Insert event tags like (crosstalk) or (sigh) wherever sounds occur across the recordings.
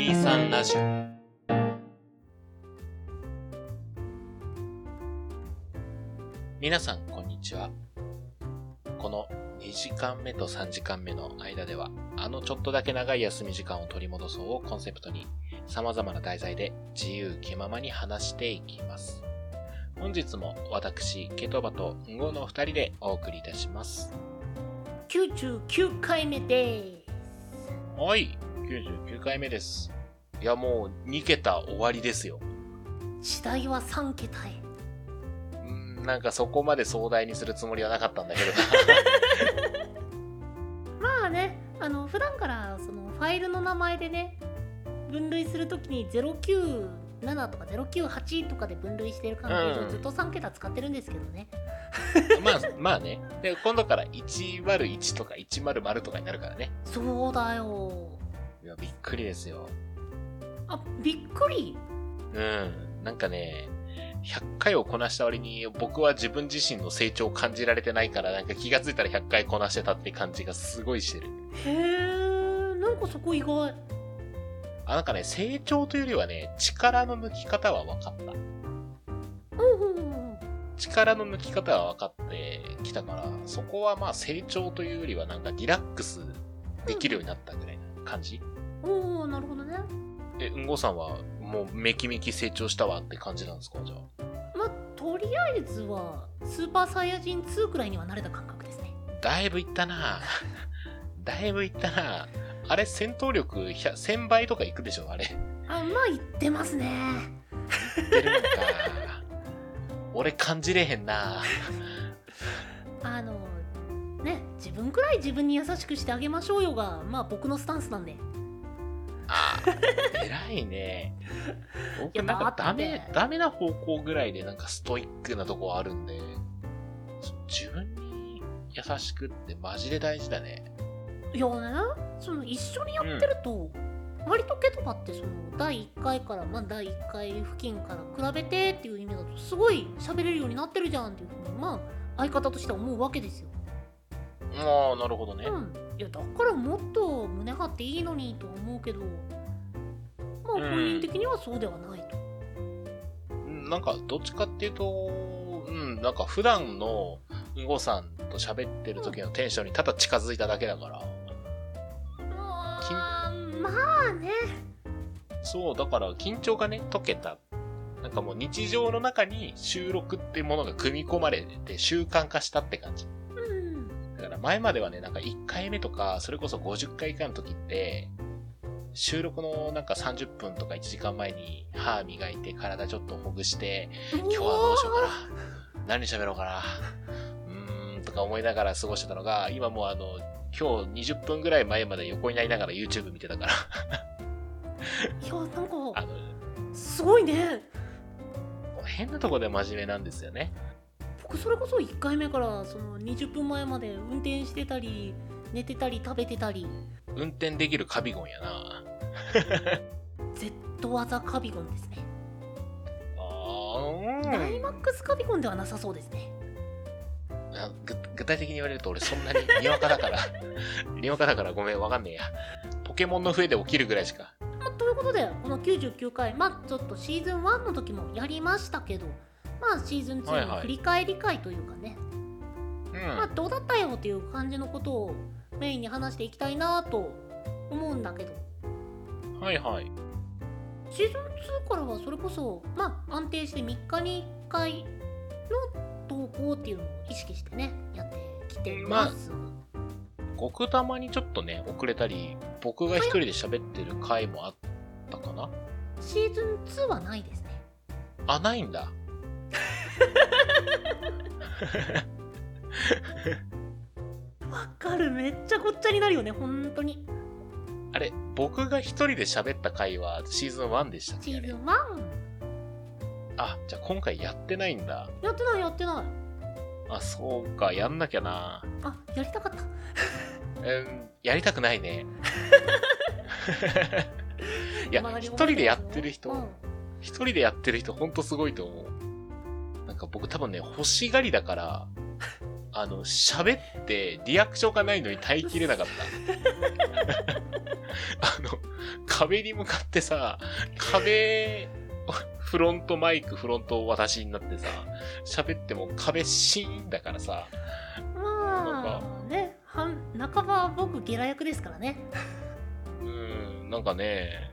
23ラジオ。皆さんこんにちは。この2時間目と3時間目の間ではあのちょっとだけ長い休み時間を取り戻そうをコンセプトに様々な題材で自由気ままに話していきます。本日も私、ケトバとンゴの二人でお送りいたします。99回目ではい、99回目です。いや、もう2桁終わりですよ。す時代は3桁へうーん、なんかそこまで壮大にするつもりはなかったんだけど (laughs) まあねあの普段からそのファイルの名前でね分類するときに097とか098とかで分類してる関係上、うんずっと3桁使ってるんですけどね (laughs) まあ、まあね。で、今度から101とか100とかになるからね。そうだよいや、びっくりですよ。あびっくり？うん。なんかね、100回をこなした割に僕は自分自身の成長を感じられてないから、なんか気がついたら100回こなしてたって感じがすごいしてる。へえなんかそこ意外あ、なんかね、成長というよりはね、力の抜き方は分かった。うんうんうん力の抜き方は分かってきたから、そこはまあ成長というよりはなんかリラックスできるようになったぐらいな感じ？おおなるほどねえ、うんごさんはもうめきめき成長したわって感じなんですか？じゃあ。まあとりあえずはスーパーサイヤ人2くらいには慣れた感覚ですねだいぶいったな (laughs) だいぶいったなあれ戦闘力100 1000倍とかいくでしょあれ。あまあ言ってますねいってるんか。(laughs) 俺感じれへんなあのね自分くらい自分に優しくしてあげましょうよがまあ僕のスタンスなんであー偉いね。(laughs) 僕なんかダメ、ダメな方向ぐらいでなんかストイックなとこあるんで、自分に優しくってマジで大事だね。いやねその一緒にやってると、割とケトバってその第1回からまあ第1回付近から比べてっていう意味だとすごい喋れるようになってるじゃんっていうふうにまあ相方としては思うわけですよああ、なるほどね。うんいやだからもっと胸張っていいのにと思うけどまあうん本人的にはそうではないと、うんなんかどっちかっていうと、うん、なんか普段のうんごさんと喋ってる時のテンションにただ近づいただけだから。あーまあねそう、だから緊張がね、解けた。なんかもう日常の中に収録ってものが組み込まれて習慣化したって感じ。前まではね、なんか1回目とか、それこそ50回以下の時って、収録のなんか30分とか1時間前に歯磨いて体ちょっとほぐして、今日はどうしようかな。何喋ろうかな。うーん、とか思いながら過ごしてたのが、今もうあの、今日20分ぐらい前まで横になりながら YouTube 見てたから、いやなんかあの、すごいね変なとこで真面目なんですよね。僕それこそ1回目からその20分前まで運転してたり寝てたり食べてたり運転できるカビゴンやな。Z 技カビゴンですね、あダイーマックスカビゴンではなさそうですね具体的に言われると俺そんなににわかだから、(laughs) にわかだからごめんわかんねえや。ポケモンの笛で起きるぐらいしか。まあということでこの99回まあちょっとシーズン1の時もやりましたけどまあシーズン2はいはいの振り返り会というかね、うん。まあどうだったよっていう感じのことをメインに話していきたいなと思うんだけどはいはい。シーズン2からはそれこそまあ安定して3日に1回の投稿っていうのを意識してねやってきてます、極玉にちょっとね、遅れたり、僕が一人で喋ってる回もあったかなシーズン2はないですねあ、ないんだ。(laughs) わかるめっちゃごっちゃになるよね本当にあれ、僕が一人で喋った回はシーズン1でしたっけシーズン1あ、じゃあ今回やってないんだ。やってないやってないあ、そうか、やんなきゃな。あやりたかったうん、やりたくないね。(laughs) いや、一人でやってる人、うん一人でやってる人ほんとすごいと思う。か僕多分ね、欲しがりだから、(laughs) あの、喋ってリアクションがないのに耐えきれなかった。(laughs) あの、壁に向かってさ、壁、フロントマイク、フロント私になってさ、喋っても壁シーンだからさ、まあね半半ば僕ゲラ役ですからね。うん、なんかね、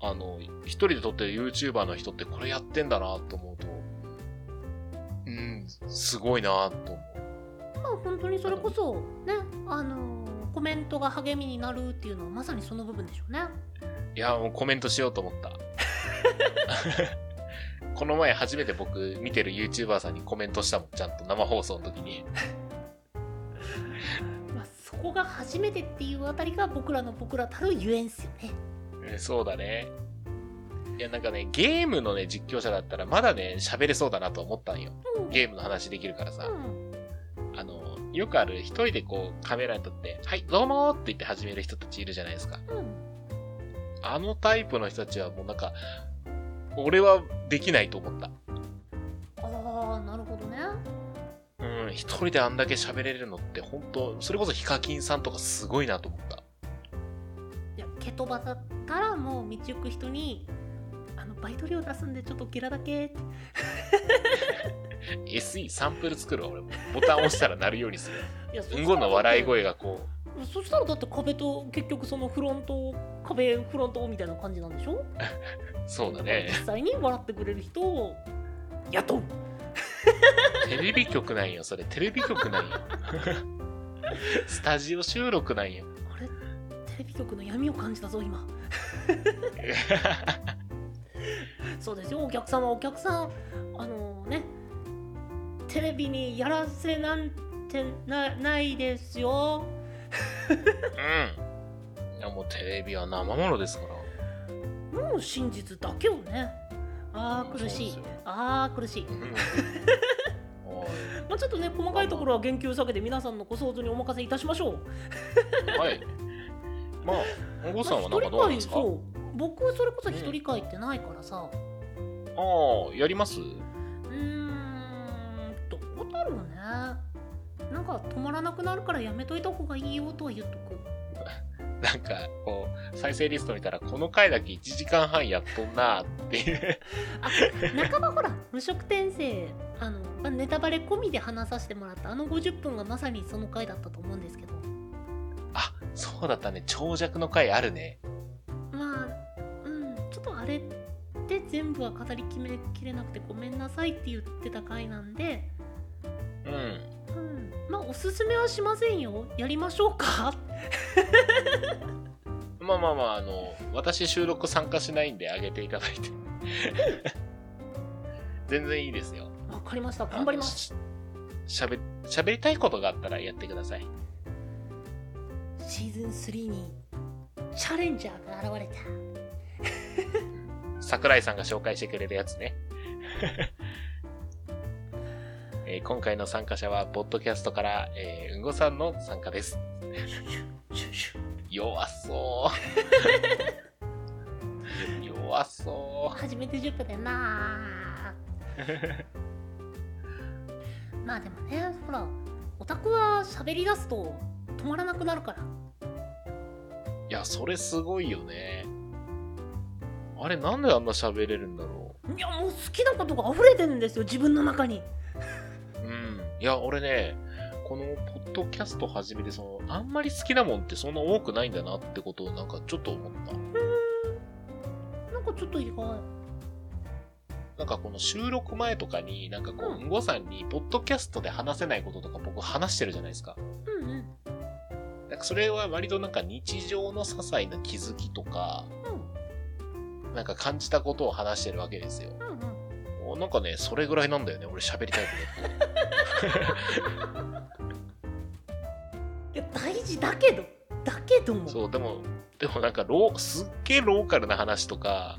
あの、一人で撮ってる YouTuber の人ってこれやってんだなと思うと、うん、すごいなと思う。まあ本当にそれこそねあのーコメントが励みになるっていうのはまさにその部分でしょうねいや、もうコメントしようと思った。(laughs) この前初めて僕見てる YouTuber さんにコメントしたもん、ちゃんと生放送の時に。(laughs) まあ、そこが初めてっていうあたりが僕らの僕らたるゆえんっすよねえそうだね。いや、なんかね、ゲームのね、実況者だったらまだね、喋れそうだなと思ったんよ。うんゲームの話できるからさ。うんあの、よくある一人でこうカメラに撮って、はい、どうもーって言って始める人たちいるじゃないですか。うんあのタイプの人たちはもうなんか、俺はできないと思った。ああなるほどねうん、一人であんだけ喋れるのって本当それこそヒカキンさんとかすごいなと思った。いやケトバだったらもう道行く人にバイト料出すんでちょっとゲラだけ SE サンプル作るわ俺も。ボタン押したら鳴るようにする。(laughs) いやそうんごの笑い声声がこそしたらだって壁と結局そのフロント壁フロントみたいな感じなんでしょ？う、(laughs) そうだね。実際に笑ってくれる人を雇う (laughs) テレビ局なんよ、それ。テレビ局なんよ。スタジオ収録なんよ。あれ？テレビ局の闇を感じたぞ今そうですよ。お客さんはお客さんあのねテレビにやらせなんてなないですよ。うん。いやもうテレビは生ものですから。もう真実だけをね。ああ苦しい。ああ苦しい。(laughs) まあちょっとね細かいところは言及下げて皆さんのご想像にお任せいたしましょう。はい。まあ、(laughs) お子さんはなんかどうですか？まあ僕それこそ一人会ってないからさ、ああ、やります？うーんどうだろうね。なんか止まらなくなるからやめといた方がいいよとは言っとく。(laughs) なんか、こう、再生リスト見たら、この回だけ1時間半やっとんなっていう。あ半ばほら無職転生あの、まあ、ネタバレ込みで話させてもらった。あの50分がまさにその回だったと思うんですけど。あ、そうだったね。長尺の回あるね。まあうん。ちょっとあれで全部は語りきめきれなくてごめんなさいって言ってた回なんでうん。うんまあおすすめはしませんよやりましょうかまあまあまあ、あの、私収録参加しないんであげていただいて。全然いいですよ。わかりました頑張りますあの。ししゃべ、喋りたいことがあったらやってください。シーズン3にチャレンジャーが現れた桜井さんが紹介してくれるやつね。(laughs) えー今回の参加者は、ポッドキャストから、えーうんごさんの参加です。(laughs) 弱そう。(laughs) 弱そ初めて10分だよなまあでもねほらオタクは喋り出すと止まらなくなるからう。いや、それすごいよね。あれ、なんであんな喋れるんだろいやもう好きなことが溢れてるんですよ自分の中にう。うん。いや、俺ね、このポッドキャスト始めて、その、あんまり好きなもんってそんな多くないんだなってことをなんかちょっと思った。なんかちょっと意外なんかこの収録前とかに、なんかこう、うんうんごさんに、ポッドキャストで話せないこととか僕話してるじゃないですか。うんうんなんかそれは割となんか日常の些細な気づきとか、なんか感じたことを話してるわけですよ。うんうんなんかね、それぐらいなんだよね、俺喋りたいこ (laughs) いや大事だけどだけどもと。そう、でも、でもなんかロー、すっげえローカルな話とか、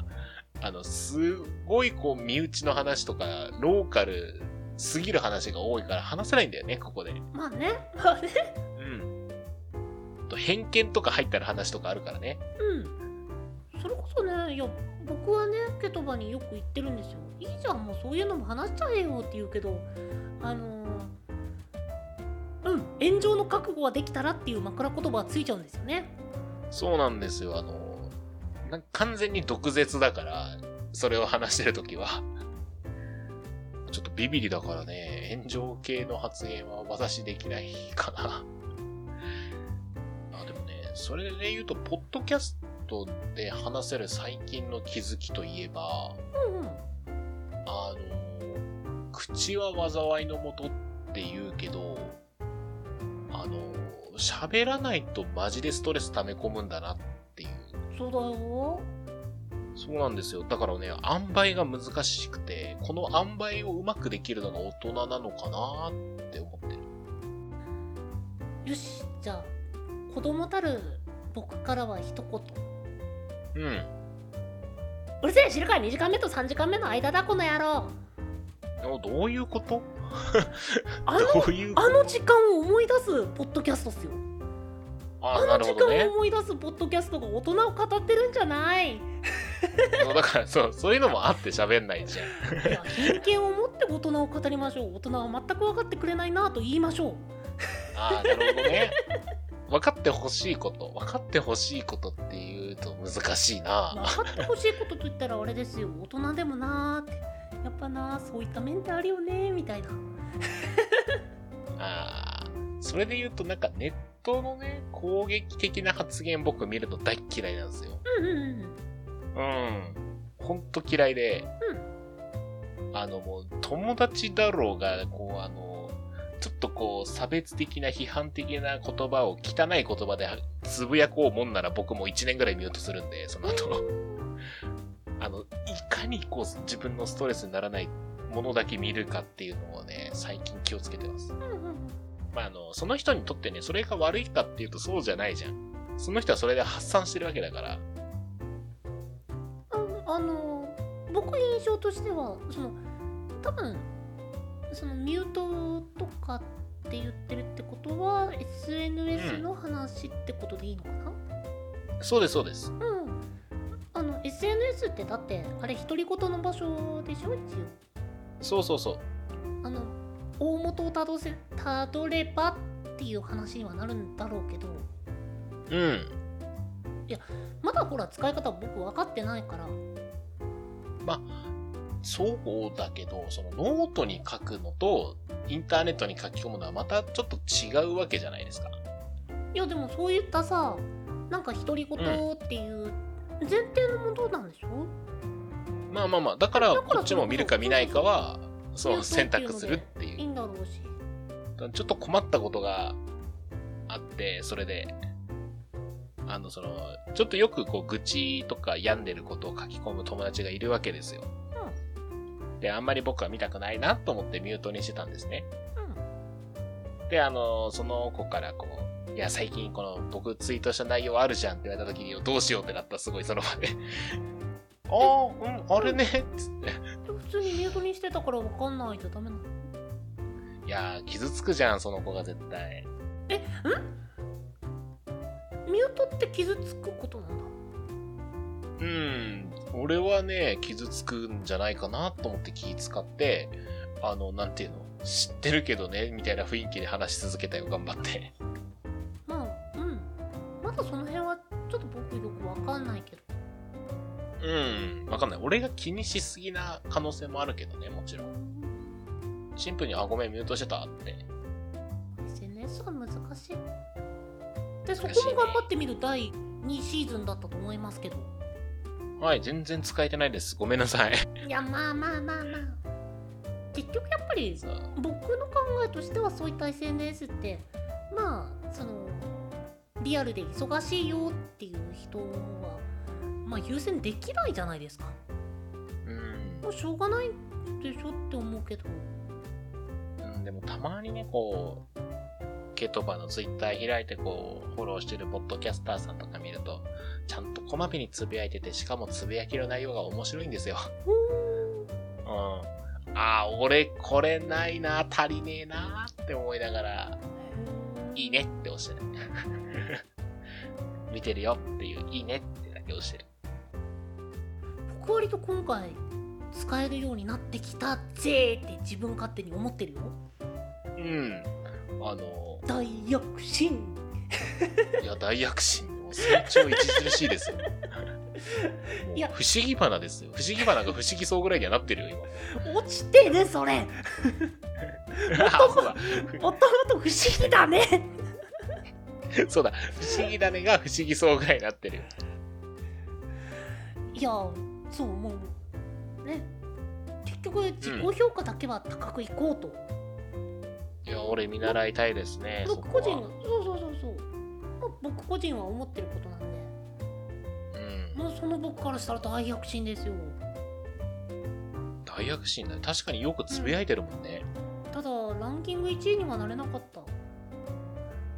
あの、すごいこう、身内の話とか、ローカルすぎる話が多いから話せないんだよね、ここで。まあねまあねうん。と偏見とか入ったら話とかあるからね。うんいや僕はねケトバによく言ってるんですよいいじゃんもうそういうのも話しちゃえよって言うけどあのーうん炎上の覚悟はできたらっていう枕言葉はついちゃうんですよねそうなんですよ。あの、なんか完全に毒舌だから、それを話してるときは。ちょっとビビリだからね、炎上系の発言は私できないかな。あ、でもね、それで言うと、ポッドキャストで話せる最近の気づきといえば、うんうんあの、口は災いのもとって言うけど、あの、喋らないとマジでストレス溜め込むんだなっていう。そうだよそうなんですよ。だからね、塩梅が難しくて、この塩梅をうまくできるのが大人なのかなって思ってる。よしじゃあ子供たる僕からは一言うん。うるせえ知るか2時間目と3時間目の間だこの野郎おどういうこと？(laughs) あのどういうこと？あの時間を思い出すポッドキャストっすよああの時間なるほどねを。思い出すポッドキャストが大人を語ってるんじゃないそうだから、そう、そういうのもあって喋んないじゃん。いや偏見を持って大人を語りましょう大人は全く分かってくれないなと言いましょうああ、なるほどね。分かってほしいこと。分かってほしいことっていうと難しいな。分かってほしいことと言ったらあれですよ大人でもなーってやっぱなそういった面ってあるよねみたいなああ、それで言うとなんかネットのね、攻撃的な発言僕見るの大っ嫌いなんですよ。うんうんうんうん。ほんと嫌いで、あのもう友達だろうが、こうあの、ちょっとこう差別的な批判的な言葉を汚い言葉でつぶやこうもんなら僕も1年ぐらいミュートするんで、その後。(laughs) あの、いかにこう自分のストレスにならないものだけ見るかっていうのをね、最近気をつけてます。うんうんまあ、あの、その人にとってね、それが悪いかっていうとそうじゃないじゃん。その人はそれで発散してるわけだから。ああの僕印象としてはその多分そのミュートとかって言ってるってことは SNS の話ってことでいいのかな？そうです、そうです。うん、あの SNS ってだってあれ独り言の場所でしょ一応そうそうそう。あの大元をたどせたどればっていう話にはなるんだろうけどうん。まだほら使い方僕分かってないからそうだけど、そのノートに書くのと、インターネットに書き込むのはまたちょっと違うわけじゃないですか。いやでもそういったさなんか独り言っていう前提のものなんでしょ、まあまあまあ、だからこっちも見るか見ないかは、そう、選択するってい。いいうんだろうしちょっと困ったことがあって、それで、あの、その、ちょっとよくこう、愚痴とか病んでることを書き込む友達がいるわけですよ。で、あんまり僕は見たくないなと思ってミュートにしてたんですね。うんで、あの、その子からこう、いや、最近この僕ツイートした内容あるじゃんって言われた時に、どうしようってなった、すごいその場で。ああ、うん、(laughs) あれね、つって。普通にミュートにしてたから分かんないじゃダメなのいやー、傷つくじゃん、その子が絶対。ミュートって傷つくことなんだうん、俺はね、傷つくんじゃないかなと思って気使って、あの、なんていうの、知ってるけどね、みたいな雰囲気で話し続けたよ、頑張って。まあうんまだその辺はちょっと僕よく分かんないけどうん、わかんない。俺が気にしすぎな可能性もあるけどね、もちろん。シンプルに、あ、ごめん、ミュートしてたって。SNS は難しいでそこも頑張ってみる第2シーズンだったと思いますけどはい、全然使えてないです。ごめんなさい。いやまあまあまあまあ。結局やっぱり僕の考えとしてはそういった SNS ってまあそのリアルで忙しいよっていう人はまあ優先できないじゃないですか。うん。もうしょうがないでしょって思うけど。うん、でもたまにね、こう、ケトバのツイッター開いてこう、フォローしてるポッドキャスターさんとか見ると、ちゃんとこまめにつぶやいてて、しかもつぶやきの内容が面白いんですよ。ううん。ああ、俺これないな、足りねえなって思いながら、いいねって押してる。(laughs) 見てるよっていう、いいねってだけ押してる。僕割と今回使えるようになってきたぜーって自分勝手に思ってるようん。あの、大躍進いや、大躍進。もう成長著しいですよ。(laughs) いや不思議花ですよ。不思議花が不思議そうぐらいにはなってるよ、落ちてねそれ。もともと不思議だね (laughs) そうだ。不思議種が不思議そうぐらいになってるよ。いやそうもうね結局自己評価だけは高くいこうと、いや、俺見習いたいですね。僕個人がそうそうそうそう僕個人は思ってることなんでうん。もうその僕からしたら大躍進ですよ大躍進だね。確かによくつぶやいてるもんね。ただランキング1位にはなれなかった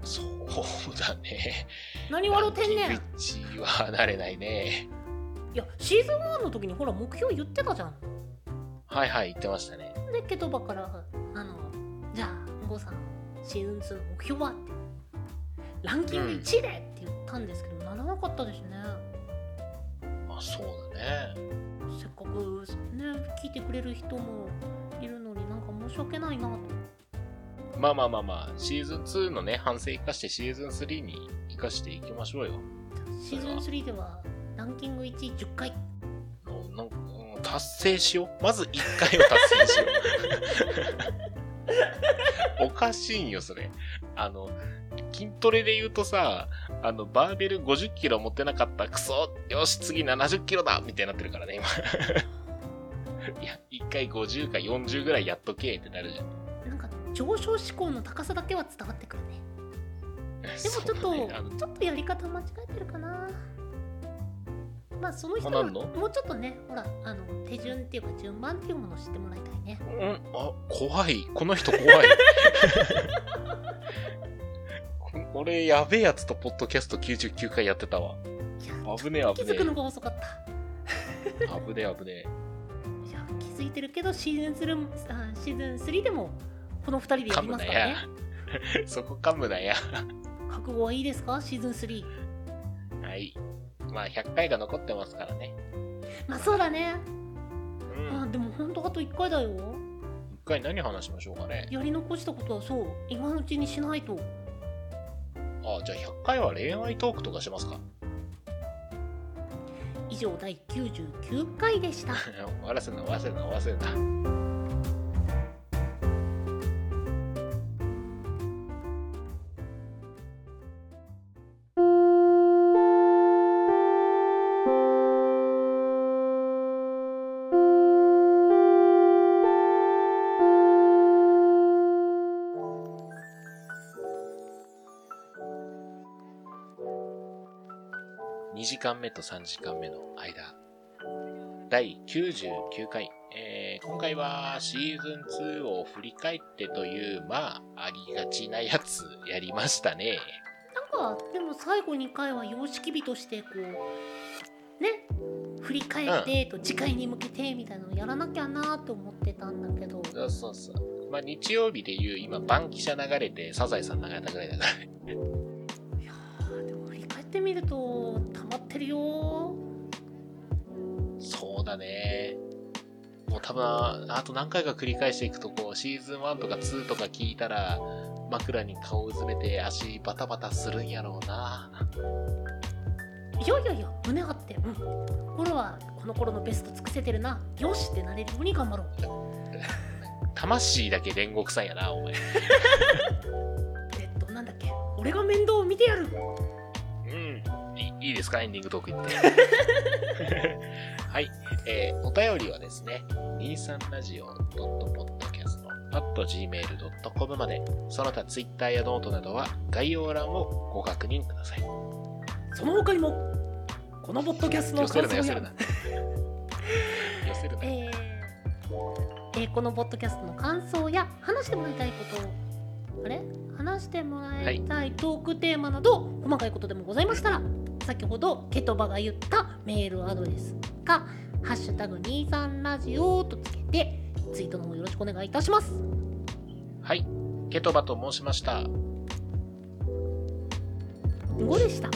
そうだね。何笑ってんねんいランキング1位はなれないね。やシーズン1の時にほら目標言ってたじゃんはいはい、言ってましたね。でケトバからじゃあゴーさんシーズン2の目標はってランキング1位でって言ったんですけど、ならなかったですねまあ、そうだね。せっかくね聞いてくれる人もいるのになんか申し訳ないなとまあまあまあまあ、シーズン2のね、反省生かしてシーズン3に生かしていきましょうよ。シーズン3ではランキング1位10回のなんかうん達成しよう。まず1回を達成しよう。(laughs) おかしいんよ、それ。あの、筋トレで言うとさ、あの、バーベル50キロ持ってなかった。クソよし、次70キロだみたいになってるからね、今。(laughs) いや、1回50か40ぐらいやっとけってなるじゃん。なんか上昇志向の高さだけは伝わってくるねでもちょっと、ねちょっとやり方間違えてるかなまあその人はもうちょっとねほらあの手順っていうか順番っていうものを知ってもらいたいねうん、あ、怖い。この人怖い。(laughs) こ俺、やべえやつとポッドキャスト99回やってたわ。危ねえ危ね気づくのが遅かったえ。危ねえ危ねえ。いや気づいてるけどシーズン3あシーズン3でもこの2人でやりますからねや。(laughs) そこ噛むなや。覚悟はいいですか？シーズン3はい。まあ、100回が残ってますからね。まあそうだね、うん。あでも本当あと1回だよ。一回何話しましょうかね。やり残したことはそう。今のうちにしないと。あ、じゃあ100回は恋愛トークとかしますか？以上第99回でした。終わらせるな、終わら時間目と3時間目の間。第99回。えー今回はシーズン2を振り返ってという、まあ、ありがちなやつやりましたね。なんかでも最後2回は様式美としてこうね振り返ってと次回に向けてみたいなのをやらなきゃなと思ってたんだけどそうそうそう。まあ、日曜日でいう、今、バンキシャ流れて、サザエさん流れたぐらいだからね。いやーでも振り返ってみるとってるよそうだね。もう多分、あと何回か繰り返していくと、こう、シーズン1とか2とか聞いたら、枕に顔うずめて足バタバタするんやろうな。いやいやいや胸張ってうんこれはこの頃のベスト尽くせてるなよしってなれるように頑張ろう魂だけ煉獄さんやな、お前。(laughs) えっとなんだっけ俺が面倒を見てやるうん。いいいですか？エンディングトーク言って。(laughs) はい。えーお便りはですね、23radio.podcast.gmail.com まで、その他 Twitter やノートなどは概要欄をご確認ください。その他にもこのポッドキャストの寄せるな、寄せやるな。(laughs) 寄せるな。えーえーこのポッドキャストの感想や話してもらいたいことあれ？話してもらいたいトークテーマなど、細かいことでもございましたら先ほどケトバが言ったメールアドレスか「ハッシュタグ #23 ラジオ」とつけてツイートの方よろしくお願いいたしますはい。ケトバと申しました。5でした？